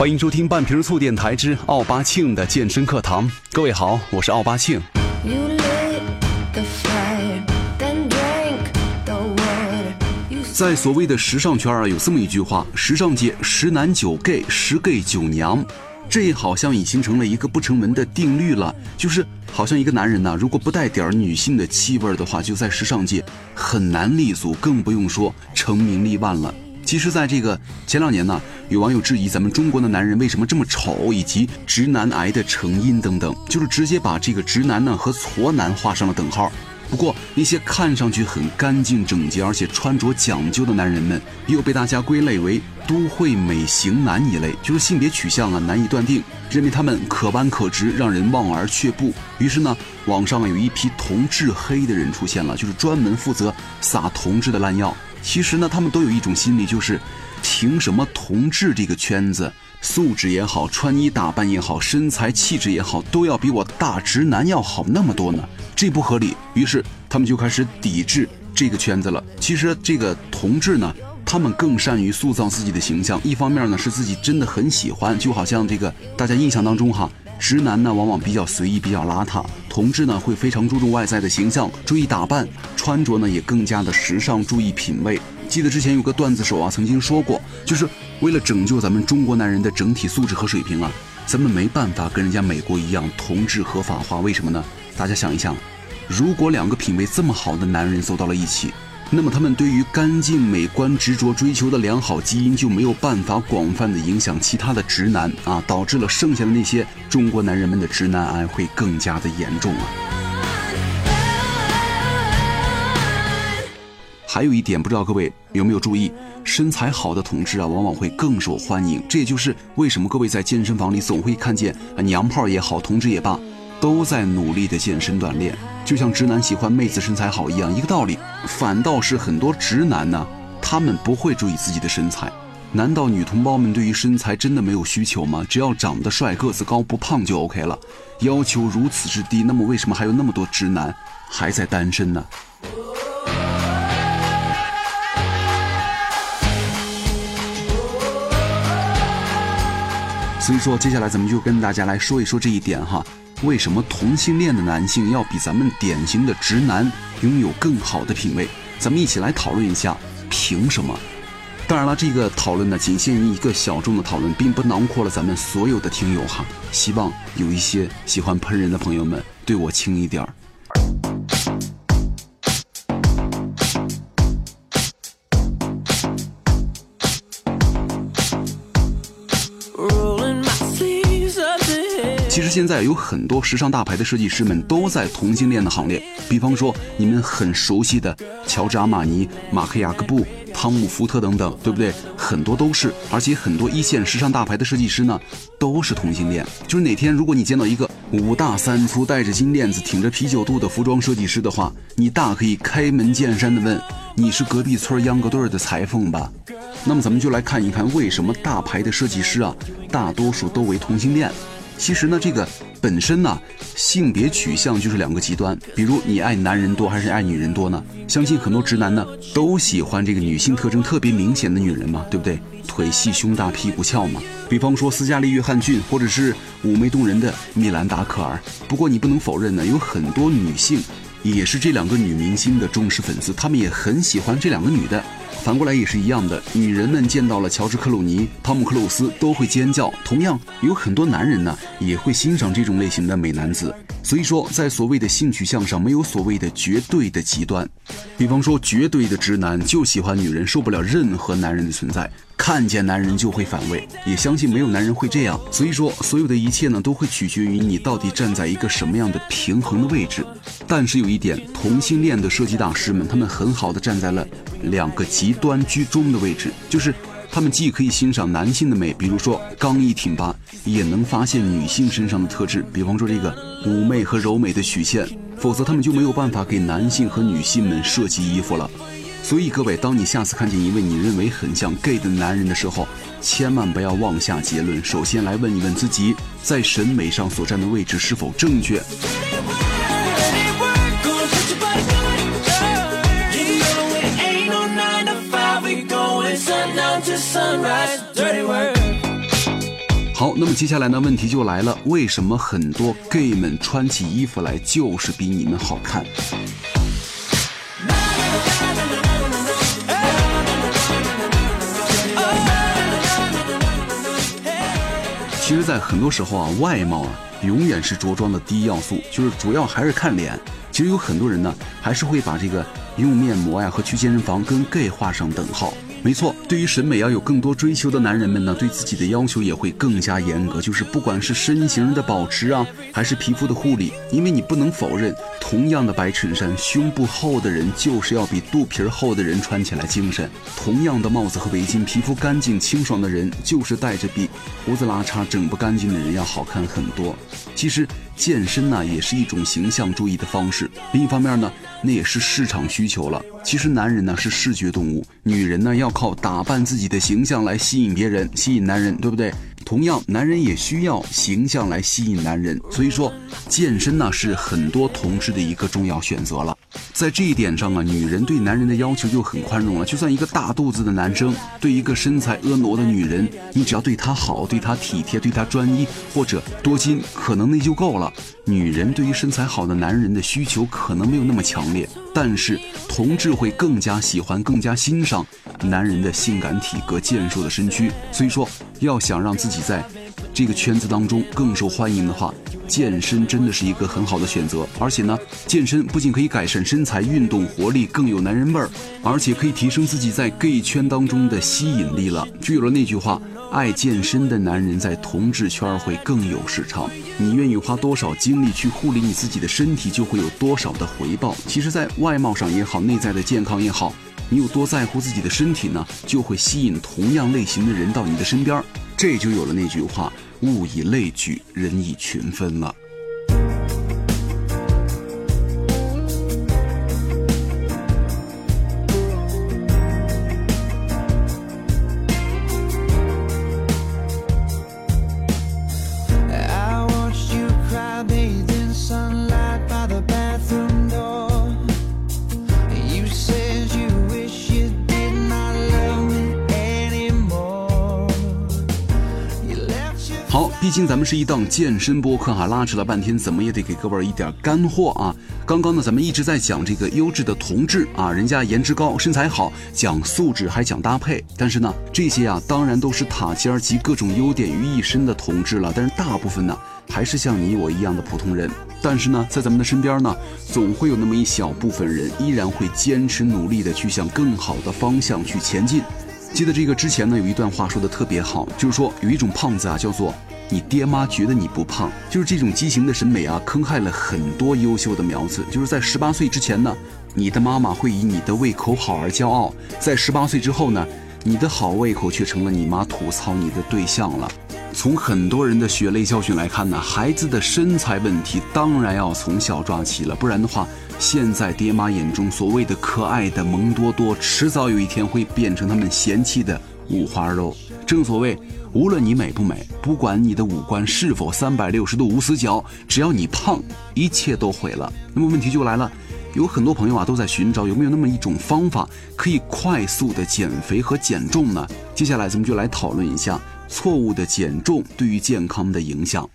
欢迎收听半瓶醋电台之奥巴庆的健身课堂。各位好，我是奥巴庆。You lit the fire, then drank the water. You 在所谓的时尚圈啊，有这么一句话：时尚界十男九 gay，十 gay 九娘。这好像已形成了一个不成文的定律了，就是好像一个男人呐、如果不带点儿女性的气味儿的话，就在时尚界很难立足，更不用说成名立万了。其实，在这个前两年呢，有网友质疑咱们中国的男人为什么这么丑，以及直男癌的成因等等，就是直接把这个直男呢和矬男画上了等号。不过，那些看上去很干净整洁，而且穿着讲究的男人们，又被大家归类为都会美型男一类，就是性别取向啊难以断定，认为他们可弯可直，让人望而却步。于是呢，网上有一批同志黑的人出现了，就是专门负责撒同志的烂药。其实呢，他们都有一种心理，就是凭什么同志这个圈子素质也好，穿衣打扮也好，身材气质也好，都要比我大直男要好那么多呢？这不合理。于是他们就开始抵制这个圈子了。其实这个同志呢，他们更善于塑造自己的形象。一方面呢，是自己真的很喜欢，就好像这个大家印象当中哈，直男呢往往比较随意、比较邋遢，同志呢会非常注重外在的形象，注意打扮，穿着呢也更加的时尚，注意品味。记得之前有个段子手啊曾经说过，就是为了拯救咱们中国男人的整体素质和水平啊，咱们没办法跟人家美国一样同志合法化。为什么呢？大家想一想，如果两个品味这么好的男人走到了一起，那么他们对于干净美观执着追求的良好基因就没有办法广泛的影响其他的直男啊，导致了剩下的那些中国男人们的直男癌会更加的严重啊。还有一点，不知道各位有没有注意，身材好的同志啊，往往会更受欢迎。这也就是为什么各位在健身房里总会看见啊，娘炮也好，同志也罢，都在努力的健身锻炼。就像直男喜欢妹子身材好一样，一个道理。反倒是很多直男呢，他们不会注意自己的身材。难道女同胞们对于身材真的没有需求吗？只要长得帅、个子高、不胖就 OK 了。要求如此之低，那么为什么还有那么多直男还在单身呢？所以说，接下来咱们就跟大家来说一说这一点哈。为什么同性恋的男性要比咱们典型的直男拥有更好的品味？咱们一起来讨论一下，凭什么？当然了，这个讨论呢，仅限于一个小众的讨论，并不囊括了咱们所有的听友哈。希望有一些喜欢喷人的朋友们对我轻一点儿。其实现在有很多时尚大牌的设计师们都在同性恋的行列，比方说你们很熟悉的乔治阿玛尼、马克雅各布、汤姆福特等等，对不对？很多都是，而且很多一线时尚大牌的设计师呢都是同性恋。就是哪天如果你见到一个五大三粗、戴着金链子、挺着啤酒肚的服装设计师的话，你大可以开门见山的问：“你是隔壁村秧歌队的裁缝吧？”那么咱们就来看一看，为什么大牌的设计师啊，大多数都为同性恋。其实呢，这个本身呢，性别取向就是两个极端。比如你爱男人多还是爱女人多呢？相信很多直男呢都喜欢这个女性特征特别明显的女人嘛，对不对？腿细、胸大、屁股翘嘛。比方说斯嘉丽·约翰逊，或者是妩媚动人的米兰达·克尔。不过你不能否认呢，有很多女性也是这两个女明星的忠实粉丝，她们也很喜欢这两个女的。反过来也是一样的，女人们见到了乔治·克鲁尼、汤姆·克鲁斯都会尖叫。同样，有很多男人呢也会欣赏这种类型的美男子。所以说，在所谓的性取向上，没有所谓的绝对的极端。比方说，绝对的直男就喜欢女人，受不了任何男人的存在，看见男人就会反胃。也相信没有男人会这样。所以说，所有的一切呢，都会取决于你到底站在一个什么样的平衡的位置。但是有一点，同性恋的设计大师们，他们很好的站在了两个极端居中的位置，就是他们既可以欣赏男性的美，比如说刚毅挺拔，也能发现女性身上的特质，比方说这个妩媚和柔美的曲线，否则他们就没有办法给男性和女性们设计衣服了。所以各位，当你下次看见一位你认为很像 gay 的男人的时候，千万不要妄下结论，首先来问一问自己，在审美上所站的位置是否正确。好那么接下来呢，问题就来了，为什么很多 gay 们穿起衣服来就是比你们好看？其实，在很多时候啊，外貌啊，永远是着装的第一要素，就是主要还是看脸。其实有很多人呢，还是会把这个用面膜呀和去健身房跟 gay 画上等号。没错，对于审美要有更多追求的男人们呢，对自己的要求也会更加严格。就是不管是身形的保持啊，还是皮肤的护理，因为你不能否认，同样的白衬衫，胸部厚的人就是要比肚皮厚的人穿起来精神；同样的帽子和围巾，皮肤干净清爽的人就是戴着比胡子拉碴、整不干净的人要好看很多。其实健身呢，也是一种形象注意的方式。另一方面呢，那也是市场需求了。其实男人呢是视觉动物，女人呢要靠打扮自己的形象来吸引别人，吸引男人，对不对？同样，男人也需要形象来吸引男人。所以说，健身呢是很多同志的一个重要选择了。在这一点上啊，女人对男人的要求就很宽容了。就算一个大肚子的男生对一个身材婀娜的女人，你只要对她好，对她体贴，对她专一，或者多金，可能那就够了。女人对于身材好的男人的需求可能没有那么强烈，但是同志会更加喜欢、更加欣赏男人的性感体格、健硕的身躯。所以说，要想让自己在这个圈子当中更受欢迎的话，健身真的是一个很好的选择。而且呢，健身不仅可以改善身材、运动活力，更有男人味儿，而且可以提升自己在 gay 圈当中的吸引力了。就有了那句话。爱健身的男人在同志圈会更有市场。你愿意花多少精力去护理你自己的身体，就会有多少的回报。其实，在外貌上也好，内在的健康也好，你有多在乎自己的身体呢，就会吸引同样类型的人到你的身边。这就有了那句话：物以类聚，人以群分了。毕竟咱们是一档健身播客哈，拉扯了半天，怎么也得给各位一点干货啊！刚刚呢，咱们一直在讲这个优质的同志啊，人家颜值高，身材好，讲素质还讲搭配。但是呢，这些啊，当然都是塔尖及各种优点于一身的同志了。但是大部分呢，还是像你我一样的普通人。但是呢，在咱们的身边呢，总会有那么一小部分人，依然会坚持努力的去向更好的方向去前进。记得这个之前呢，有一段话说的特别好，就是说有一种胖子啊，叫做。你爹妈觉得你不胖，就是这种畸形的审美啊，坑害了很多优秀的苗子。就是在十八岁之前呢，你的妈妈会以你的胃口好而骄傲；在十八岁之后呢，你的好胃口却成了你妈吐槽你的对象了。从很多人的血泪教训来看呢，孩子的身材问题当然要从小抓起了，不然的话，现在爹妈眼中所谓的可爱的萌多多，迟早有一天会变成他们嫌弃的五花肉。正所谓。无论你美不美，不管你的五官是否三百六十度无死角，只要你胖，一切都毁了。那么问题就来了，有很多朋友啊都在寻找有没有那么一种方法可以快速的减肥和减重呢？接下来咱们就来讨论一下错误的减重对于健康的影响。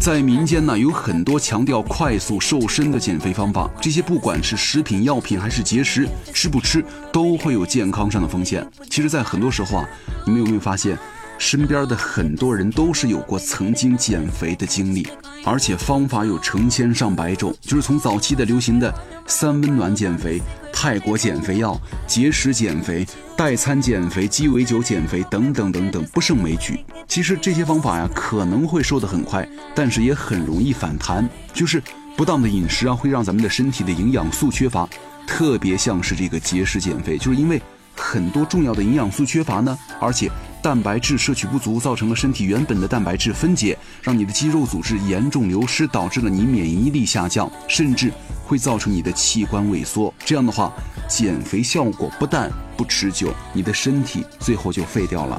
在民间呢，有很多强调快速瘦身的减肥方法，这些不管是食品、药品还是节食，吃不吃都会有健康上的风险。其实，在很多时候啊，你们有没有发现，身边的很多人都是有过曾经减肥的经历，而且方法有成千上百种，就是从早期的流行的三温暖减肥。泰国减肥药、节食减肥、代餐减肥、鸡尾酒减肥等等等等，不胜枚举。其实这些方法呀，可能会瘦得很快，但是也很容易反弹。就是不当的饮食啊，会让咱们的身体的营养素缺乏，特别像是这个节食减肥，就是因为很多重要的营养素缺乏呢，而且。蛋白质摄取不足，造成了身体原本的蛋白质分解，让你的肌肉组织严重流失，导致了你免疫力下降，甚至会造成你的器官萎缩。这样的话，减肥效果不但不持久，你的身体最后就废掉了。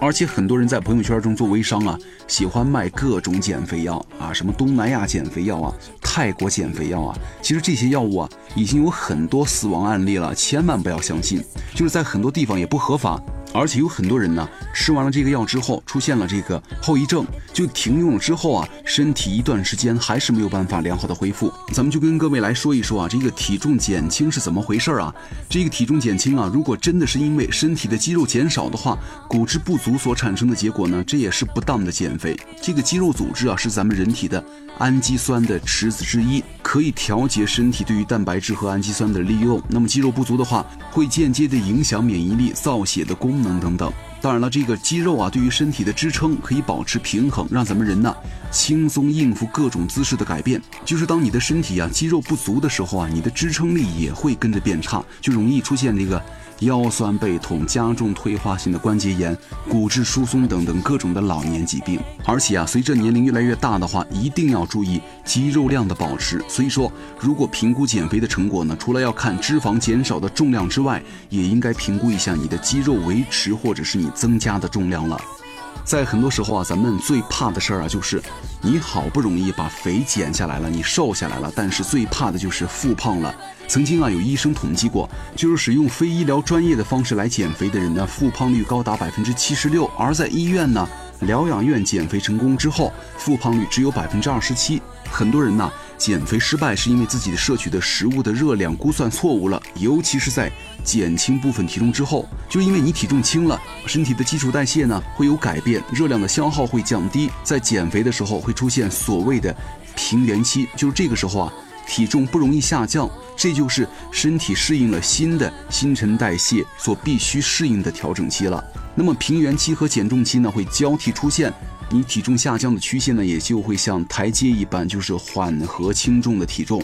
而且很多人在朋友圈中做微商啊，喜欢卖各种减肥药啊，什么东南亚减肥药啊、泰国减肥药啊。其实这些药物啊，已经有很多死亡案例了，千万不要相信。就是在很多地方也不合法。而且有很多人呢，吃完了这个药之后，出现了这个后遗症，就停用了之后啊，身体一段时间还是没有办法良好的恢复。咱们就跟各位来说一说啊，这个体重减轻是怎么回事啊？这个体重减轻啊，如果真的是因为身体的肌肉减少的话，骨质不足所产生的结果呢，这也是不当的减肥。这个肌肉组织啊，是咱们人体的氨基酸的池子之一，可以调节身体对于蛋白质和氨基酸的利用。那么肌肉不足的话，会间接的影响免疫力、造血的功。能等等，当然了，这个肌肉啊，对于身体的支撑可以保持平衡，让咱们人呢轻松应付各种姿势的改变。就是当你的身体啊肌肉不足的时候啊，你的支撑力也会跟着变差，就容易出现这个。腰酸背痛、加重退化性的关节炎、骨质疏松等等各种的老年疾病，而且啊，随着年龄越来越大的话，一定要注意肌肉量的保持。所以说，如果评估减肥的成果呢，除了要看脂肪减少的重量之外，也应该评估一下你的肌肉维持或者是你增加的重量了。在很多时候啊，咱们最怕的事儿啊，就是你好不容易把肥减下来了，你瘦下来了，但是最怕的就是复胖了。曾经啊，有医生统计过，就是使用非医疗专业的方式来减肥的人呢，复胖率高达百分之七十六；而在医院呢，疗养院减肥成功之后，复胖率只有百分之二十七。很多人呢。减肥失败是因为自己摄取的食物的热量估算错误了，尤其是在减轻部分体重之后，就因为你体重轻了，身体的基础代谢呢会有改变，热量的消耗会降低，在减肥的时候会出现所谓的平原期，就是这个时候啊，体重不容易下降，这就是身体适应了新的新陈代谢所必须适应的调整期了。那么平原期和减重期呢会交替出现。你体重下降的曲线呢，也就会像台阶一般，就是缓和轻重的体重。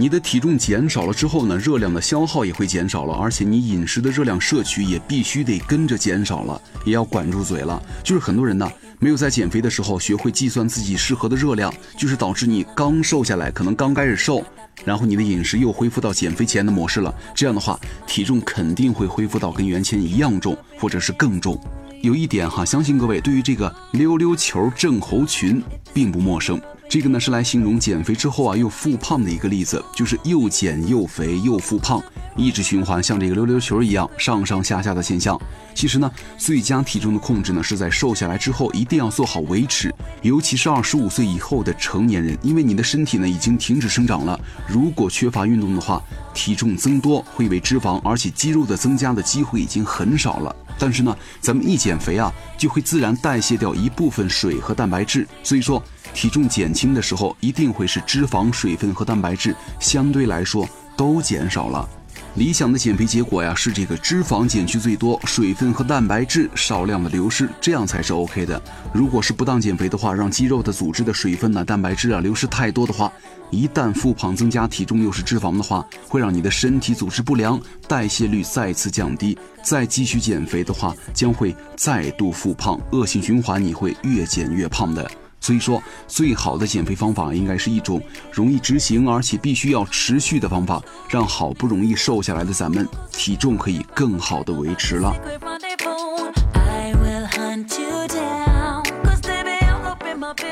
你的体重减少了之后呢，热量的消耗也会减少了，而且你饮食的热量摄取也必须得跟着减少了，也要管住嘴了。就是很多人呢，没有在减肥的时候学会计算自己适合的热量，就是导致你刚瘦下来，可能刚开始瘦，然后你的饮食又恢复到减肥前的模式了。这样的话，体重肯定会恢复到跟原先一样重，或者是更重。有一点哈，相信各位对于这个溜溜球症候群并不陌生。这个呢是来形容减肥之后啊又复胖的一个例子，就是又减又肥又复胖，一直循环，像这个溜溜球一样上上下下的现象。其实呢，最佳体重的控制呢是在瘦下来之后一定要做好维持，尤其是二十五岁以后的成年人，因为你的身体呢已经停止生长了，如果缺乏运动的话，体重增多会为脂肪，而且肌肉的增加的机会已经很少了。但是呢，咱们一减肥啊，就会自然代谢掉一部分水和蛋白质，所以说体重减轻的时候，一定会是脂肪、水分和蛋白质相对来说都减少了。理想的减肥结果呀，是这个脂肪减去最多，水分和蛋白质少量的流失，这样才是 OK 的。如果是不当减肥的话，让肌肉的组织的水分呢、蛋白质啊流失太多的话，一旦复胖增加体重又是脂肪的话，会让你的身体组织不良，代谢率再次降低，再继续减肥的话，将会再度复胖，恶性循环，你会越减越胖的。所以说，最好的减肥方法应该是一种容易执行，而且必须要持续的方法，让好不容易瘦下来的咱们体重可以更好的维持了。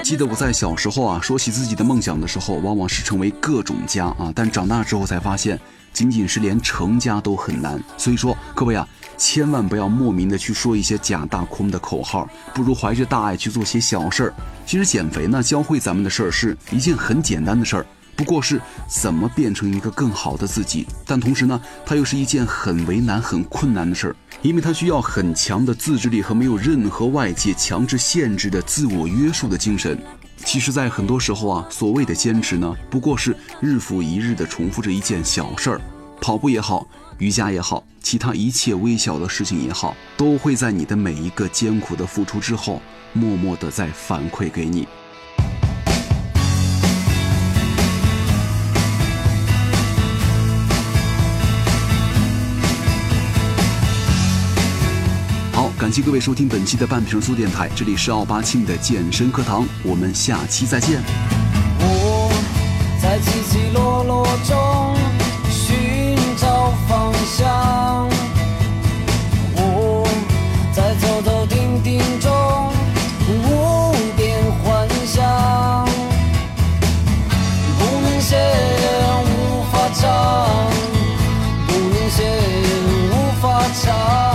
记得我在小时候啊，说起自己的梦想的时候，往往是成为各种家啊，但长大之后才发现，仅仅是连成家都很难。所以说，各位啊。千万不要莫名的去说一些假大空的口号，不如怀着大爱去做些小事儿。其实减肥呢，教会咱们的事儿是一件很简单的事儿，不过是怎么变成一个更好的自己。但同时呢，它又是一件很为难、很困难的事儿，因为它需要很强的自制力和没有任何外界强制限制的自我约束的精神。其实，在很多时候啊，所谓的坚持呢，不过是日复一日的重复着一件小事儿，跑步也好。瑜伽也好，其他一切微小的事情也好，都会在你的每一个艰苦的付出之后，默默的在反馈给你。感谢各位收听本期的半瓶醋电台，这里是奥巴庆的健身课堂，我们下期再见。我在起起落落中寻找方向，我在走走停停中无边幻想。不能写，无法唱，不能写，无法唱。